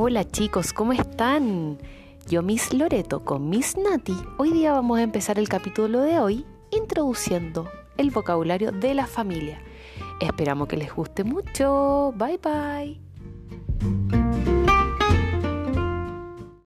Hola chicos, ¿cómo están? Yo, Miss Loreto, con Miss Nati, hoy día vamos a empezar el capítulo de hoy introduciendo el vocabulario de la familia. Esperamos que les guste mucho. Bye bye.